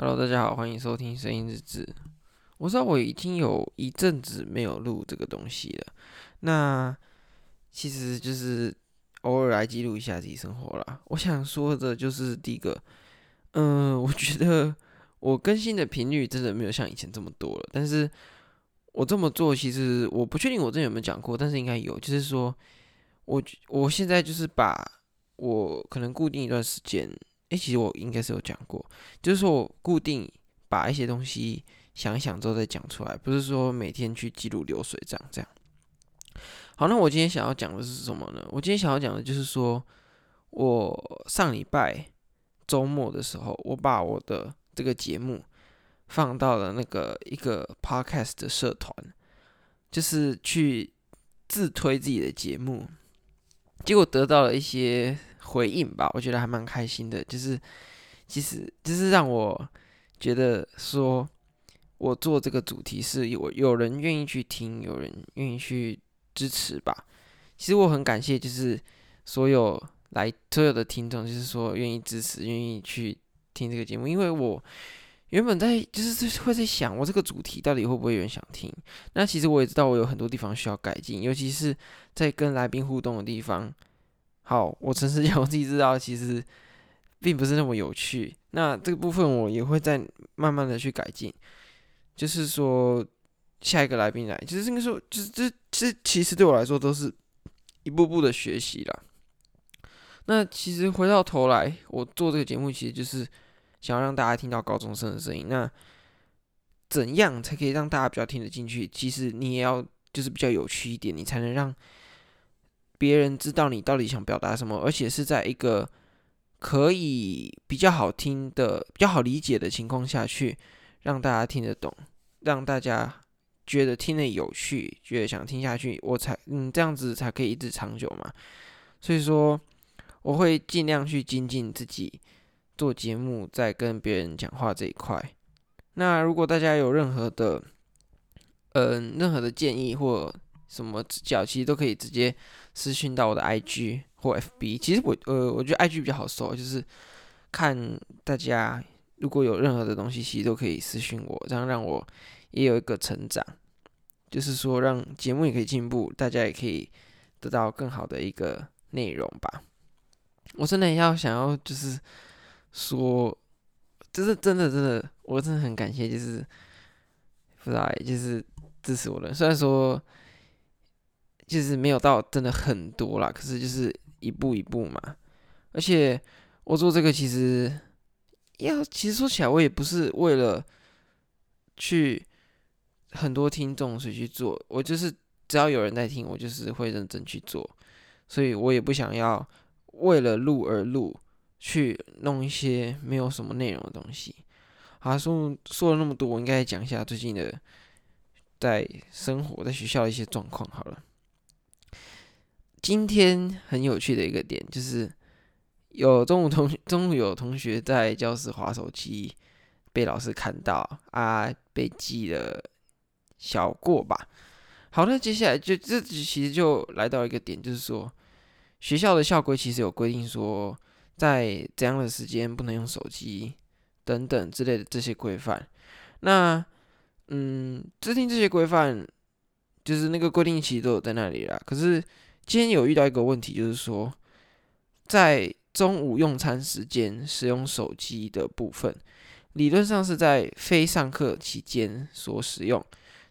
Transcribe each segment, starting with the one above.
Hello，大家好，欢迎收听声音日志。我知道我已经有一阵子没有录这个东西了，那其实就是偶尔来记录一下自己生活啦。我想说的就是第一个，嗯、我觉得我更新的频率真的没有像以前这么多了。但是我这么做，其实我不确定我之前有没有讲过，但是应该有，就是说我我现在就是把我可能固定一段时间。诶、其实我应该是有讲过，就是说我固定把一些东西想一想之后再讲出来，不是说每天去记录流水账这样。好，那我今天想要讲的是什么呢？我今天想要讲的就是说，我上礼拜周末的时候，我把我的这个节目放到了那个一个 podcast 的社团，就是去自推自己的节目，结果得到了一些。回应吧，我觉得还蛮开心的，就是其实就是让我觉得说，我做这个主题是有有人愿意去听，有人愿意去支持吧。其实我很感谢，就是所有来所有的听众，就是说愿意支持，愿意去听这个节目，因为我原本在就是会在想，我这个主题到底会不会有人想听？那其实我也知道，我有很多地方需要改进，尤其是在跟来宾互动的地方。好，我诚实讲，我自己知道，其实并不是那么有趣。那这个部分我也会再慢慢的去改进。就是说，下一个来宾来，就是这个时候，就是这这其实对我来说都是一步步的学习啦。那其实回到头来，我做这个节目，其实就是想要让大家听到高中生的声音。那怎样才可以让大家比较听得进去？其实你也要就是比较有趣一点，你才能让。别人知道你到底想表达什么，而且是在一个可以比较好听的、比较好理解的情况下去让大家听得懂，让大家觉得听得有趣，觉得想听下去，我才嗯这样子才可以一直长久嘛。所以说，我会尽量去精进自己做节目，在跟别人讲话这一块。那如果大家有任何的嗯任何的建议或什么指教，其实都可以直接私讯到我的 IG 或 FB。其实我呃，我觉得 IG 比较好搜，就是看大家如果有任何的东西，其实都可以私讯我，这样让我也有一个成长，就是说让节目也可以进步，大家也可以得到更好的一个内容吧。我真的要想要就是说，就是真的真的，我真的很感谢，就是不知道，就是支持我的，虽然说。就是没有到真的很多啦，可是就是一步一步嘛。而且我做这个其实要，其实说起来我也不是为了去很多听众谁去做，我就是只要有人在听，我就是会认真去做。所以我也不想要为了录而录，去弄一些没有什么内容的东西。好，说说了那么多，我应该讲一下最近的在生活在学校的一些状况好了。今天很有趣的一个点就是，有中午同中午有同学在教室划手机，被老师看到啊，被记了小过吧。好，那接下来就这其实就来到一个点，就是说学校的校规其实有规定说，在怎样的时间不能用手机等等之类的这些规范。那嗯，制定这些规范，就是那个规定其实都有在那里啦，可是。今天有遇到一个问题，就是说，在中午用餐时间使用手机的部分，理论上是在非上课期间所使用，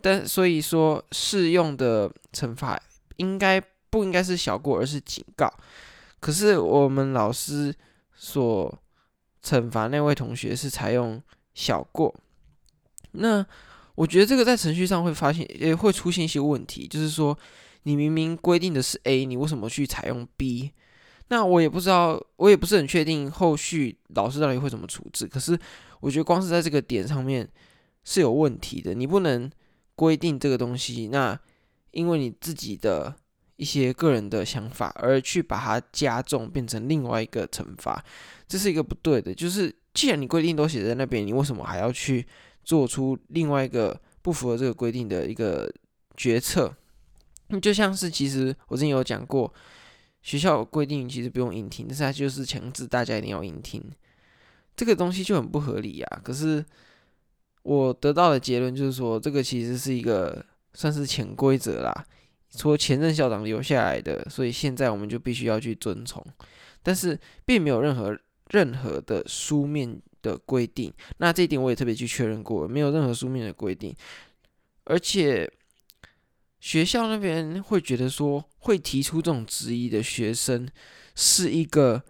但所以说适用的惩罚应该不应该是小过，而是警告。可是我们老师所惩罚那位同学是采用小过，那我觉得这个在程序上会发现也会出现一些问题，就是说。你明明规定的是 A，你为什么去采用 B？那我也不知道，我也不是很确定后续老师到底会怎么处置。可是我觉得光是在这个点上面是有问题的。你不能规定这个东西，那因为你自己的一些个人的想法而去把它加重，变成另外一个惩罚，这是一个不对的。就是既然你规定都写在那边，你为什么还要去做出另外一个不符合这个规定的一个决策？就像是，其实我之前有讲过，学校有规定其实不用英听，但是它就是强制大家一定要英听。这个东西就很不合理啊。可是我得到的结论就是说，这个其实是一个算是潜规则啦，说前任校长留下来的，所以现在我们就必须要去遵从。但是并没有任何任何的书面的规定。那这一点我也特别去确认过，没有任何书面的规定，而且。学校那边会觉得说，会提出这种质疑的学生是一个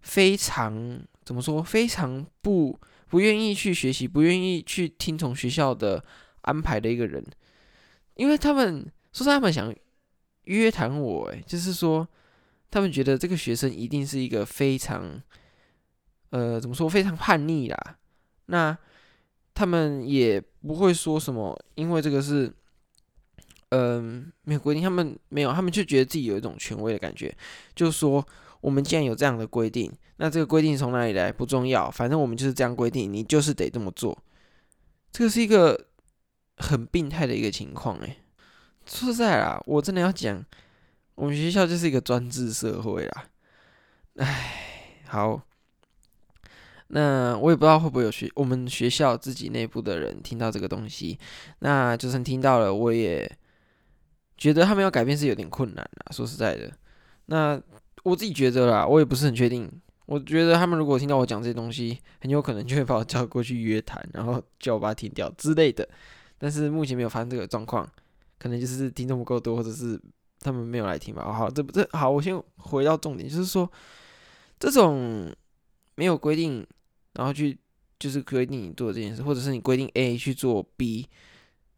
非常怎么说，非常不不愿意去学习，不愿意去听从学校的安排的一个人，因为他们说是他们想约谈我，诶，就是说他们觉得这个学生一定是一个非常呃怎么说，非常叛逆啦。那他们也不会说什么，因为这个是。嗯，没有规定，他们没有，他们就觉得自己有一种权威的感觉，就是说，我们既然有这样的规定，那这个规定从哪里来不重要，反正我们就是这样规定，你就是得这么做。这个是一个很病态的一个情况，哎，说实在啦，我真的要讲，我们学校就是一个专制社会啦。哎，好，那我也不知道会不会有学我们学校自己内部的人听到这个东西，那就算听到了，我也。觉得他们要改变是有点困难啦，说实在的，那我自己觉得啦，我也不是很确定。我觉得他们如果听到我讲这些东西，很有可能就会把我叫过去约谈，然后叫我把它停掉之类的。但是目前没有发生这个状况，可能就是听众不够多，或者是他们没有来听吧。好，这不这好，我先回到重点，就是说这种没有规定，然后去就是规定你做这件事，或者是你规定 A 去做 B，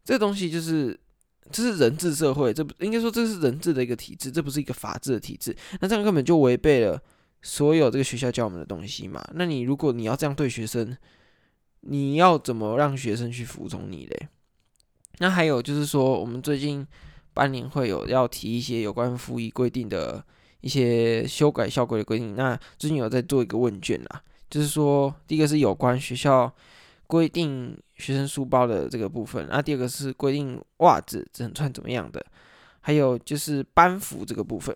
这东西就是。这是人治社会，这不应该说这是人治的一个体制，这不是一个法治的体制。那这样根本就违背了所有这个学校教我们的东西嘛。那你如果你要这样对学生，你要怎么让学生去服从你嘞？那还有就是说，我们最近班年会有要提一些有关服仪规定的一些修改校规的规定。那最近有在做一个问卷啦，就是说第一个是有关学校。规定学生书包的这个部分，那第二个是规定袜子只能穿怎么样的，还有就是班服这个部分。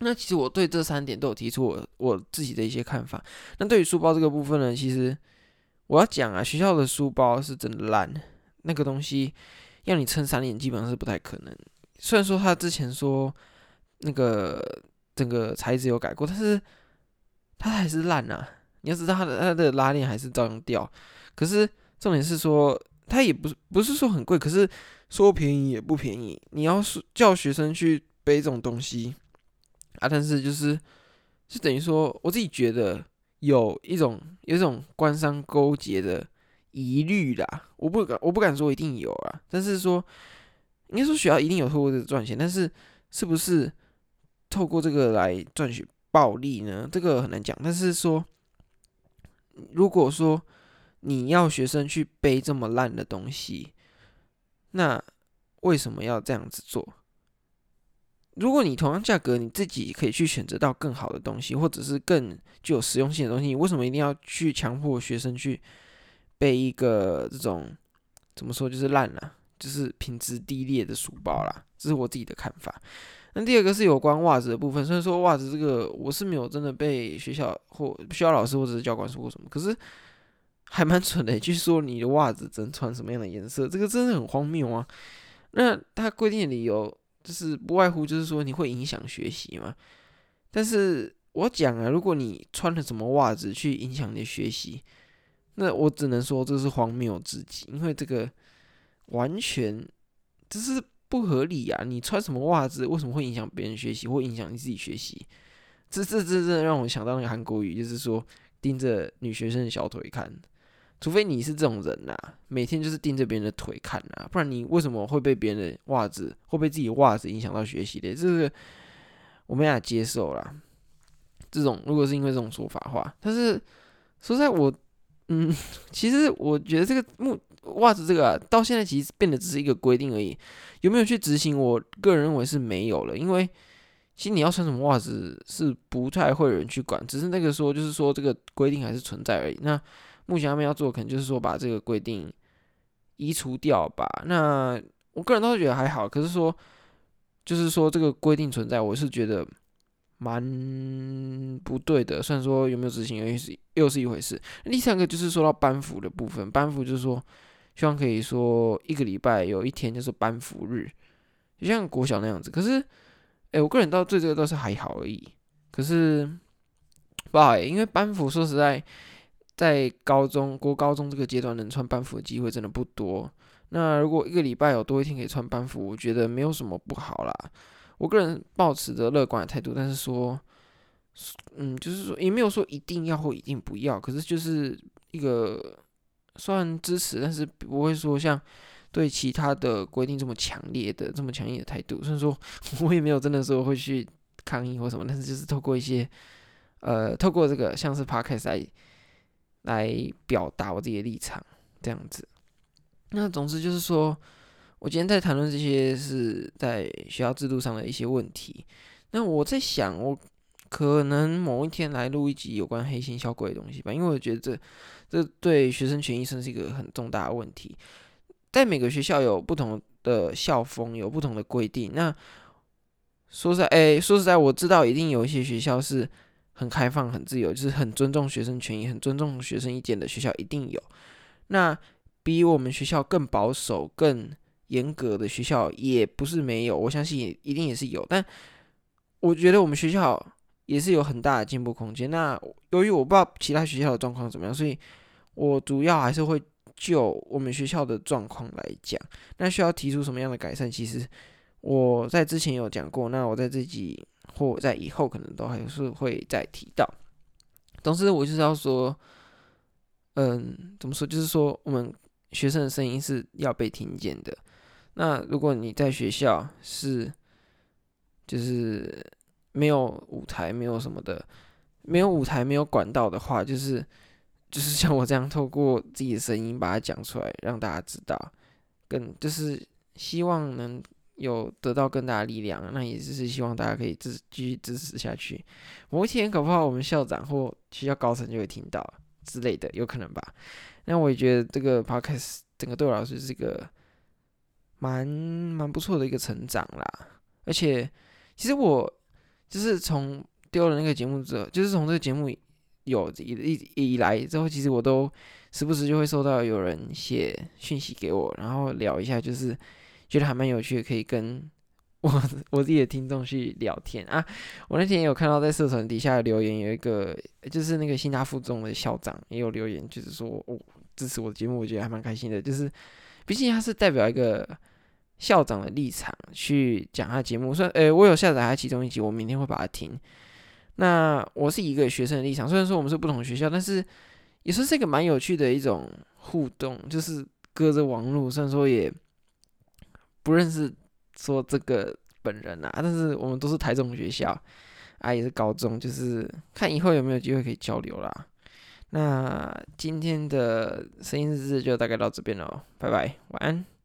那其实我对这三点都有提出我我自己的一些看法。那对于书包这个部分呢，其实我要讲啊，学校的书包是真的烂，那个东西要你撑三年基本上是不太可能。虽然说他之前说那个整个材质有改过，但是它还是烂啊。你要知道它的它的拉链还是照样掉。可是重点是说，它也不是不是说很贵，可是说便宜也不便宜。你要是叫学生去背这种东西啊，但是就是就等于说，我自己觉得有一种有一种官商勾结的疑虑啦。我不敢我不敢说一定有啊，但是说应该说学校一定有透过这个赚钱，但是是不是透过这个来赚取暴利呢？这个很难讲。但是说如果说你要学生去背这么烂的东西，那为什么要这样子做？如果你同样价格，你自己可以去选择到更好的东西，或者是更具有实用性的东西，你为什么一定要去强迫学生去背一个这种怎么说就是烂了，就是品质低劣的书包啦？这是我自己的看法。那第二个是有关袜子的部分，虽然说袜子这个我是没有真的被学校或学校老师或者是教官说过什么，可是。还蛮蠢的，据说你的袜子只能穿什么样的颜色，这个真的很荒谬啊！那他规定的理由就是不外乎就是说你会影响学习嘛。但是我讲啊，如果你穿了什么袜子去影响你的学习，那我只能说这是荒谬至极，因为这个完全这是不合理啊！你穿什么袜子为什么会影响别人学习，或影响你自己学习？这这这真的让我想到那个韩国语，就是说盯着女学生的小腿看。除非你是这种人呐、啊，每天就是盯着别人的腿看呐、啊，不然你为什么会被别人的袜子，会被自己袜子影响到学习的？这个我没法接受啦。这种如果是因为这种说法的话，但是说实在我，嗯，其实我觉得这个目袜子这个啊，到现在其实变得只是一个规定而已，有没有去执行？我个人认为是没有了，因为其实你要穿什么袜子是不太会有人去管，只是那个说就是说这个规定还是存在而已。那目前他们要做，可能就是说把这个规定移除掉吧。那我个人倒是觉得还好，可是说就是说这个规定存在，我是觉得蛮不对的。虽然说有没有执行，又是又是一回事。第三个就是说到班服的部分，班服就是说，希望可以说一个礼拜有一天就是班服日，就像国小那样子。可是，哎，我个人到对这个倒是还好而已。可是，不好，因为班服说实在，在高中、国高中这个阶段能穿班服的机会真的不多。那如果一个礼拜有多一天可以穿班服，我觉得没有什么不好啦。我个人抱持着乐观的态度，但是说，嗯，就是说也没有说一定要或一定不要，可是就是一个算支持，但是不会说像对其他的规定这么强烈的、这么强硬的态度。虽然说 我也没有真的说会去抗议或什么，但是就是透过一些，呃，透过这个像是 Podcast 来来表达我自己的立场，这样子。那总之就是说，我今天在谈论这些是在学校制度上的一些问题。那我在想，我可能某一天来录一集有关黑心校规的东西吧，因为我觉得这这对学生权益算是一个很重大的问题。在每个学校有不同的校风，有不同的规定。那说实在，哎、说实在，我知道一定有一些学校是很开放、很自由，就是很尊重学生权益、很尊重学生意见的学校，一定有。那比我们学校更保守、更严格的学校也不是没有，我相信也一定也是有。但我觉得我们学校也是有很大的进步空间。那由于我不知道其他学校的状况怎么样，所以我主要还是会就我们学校的状况来讲。那需要提出什么样的改善？其实我在之前有讲过，那我在这集或在以后可能都还是会再提到。总之，我就是要说，嗯，怎么说？就是说我们。学生的声音是要被听见的。那如果你在学校是，就是没有舞台，没有什么的，没有舞台，没有管道的话，就是就是像我这样透过自己的声音把它讲出来，让大家知道，更就是希望能有得到更大的力量。那也就是希望大家可以支继续支持下去。某一天，搞不好我们校长或学校高层就会听到之类的，有可能吧。那我也觉得这个 podcast 整个对我来说是一个蛮蛮不错的一个成长啦，而且其实我就是从丢了那个节目之后，就是从这个节目有以以以来之后，其实我都时不时就会收到有人写讯息给我，然后聊一下，就是觉得还蛮有趣的，可以跟。我我自己的听众去聊天啊，我那天也有看到在社团底下留言，有一个就是那个新大附中的校长也有留言，就是说我、哦、支持我的节目，我觉得还蛮开心的。就是毕竟他是代表一个校长的立场去讲他节目，虽然诶我有下载他其中一集，我明天会把它听。那我是一个学生的立场，虽然说我们是不同学校，但是也算是一个蛮有趣的一种互动，就是隔着网络，虽然说也不认识。说这个本人啊，但是我们都是台中学校啊，也是高中，就是看以后有没有机会可以交流啦。那今天的声音日志就大概到这边了，拜拜，晚安。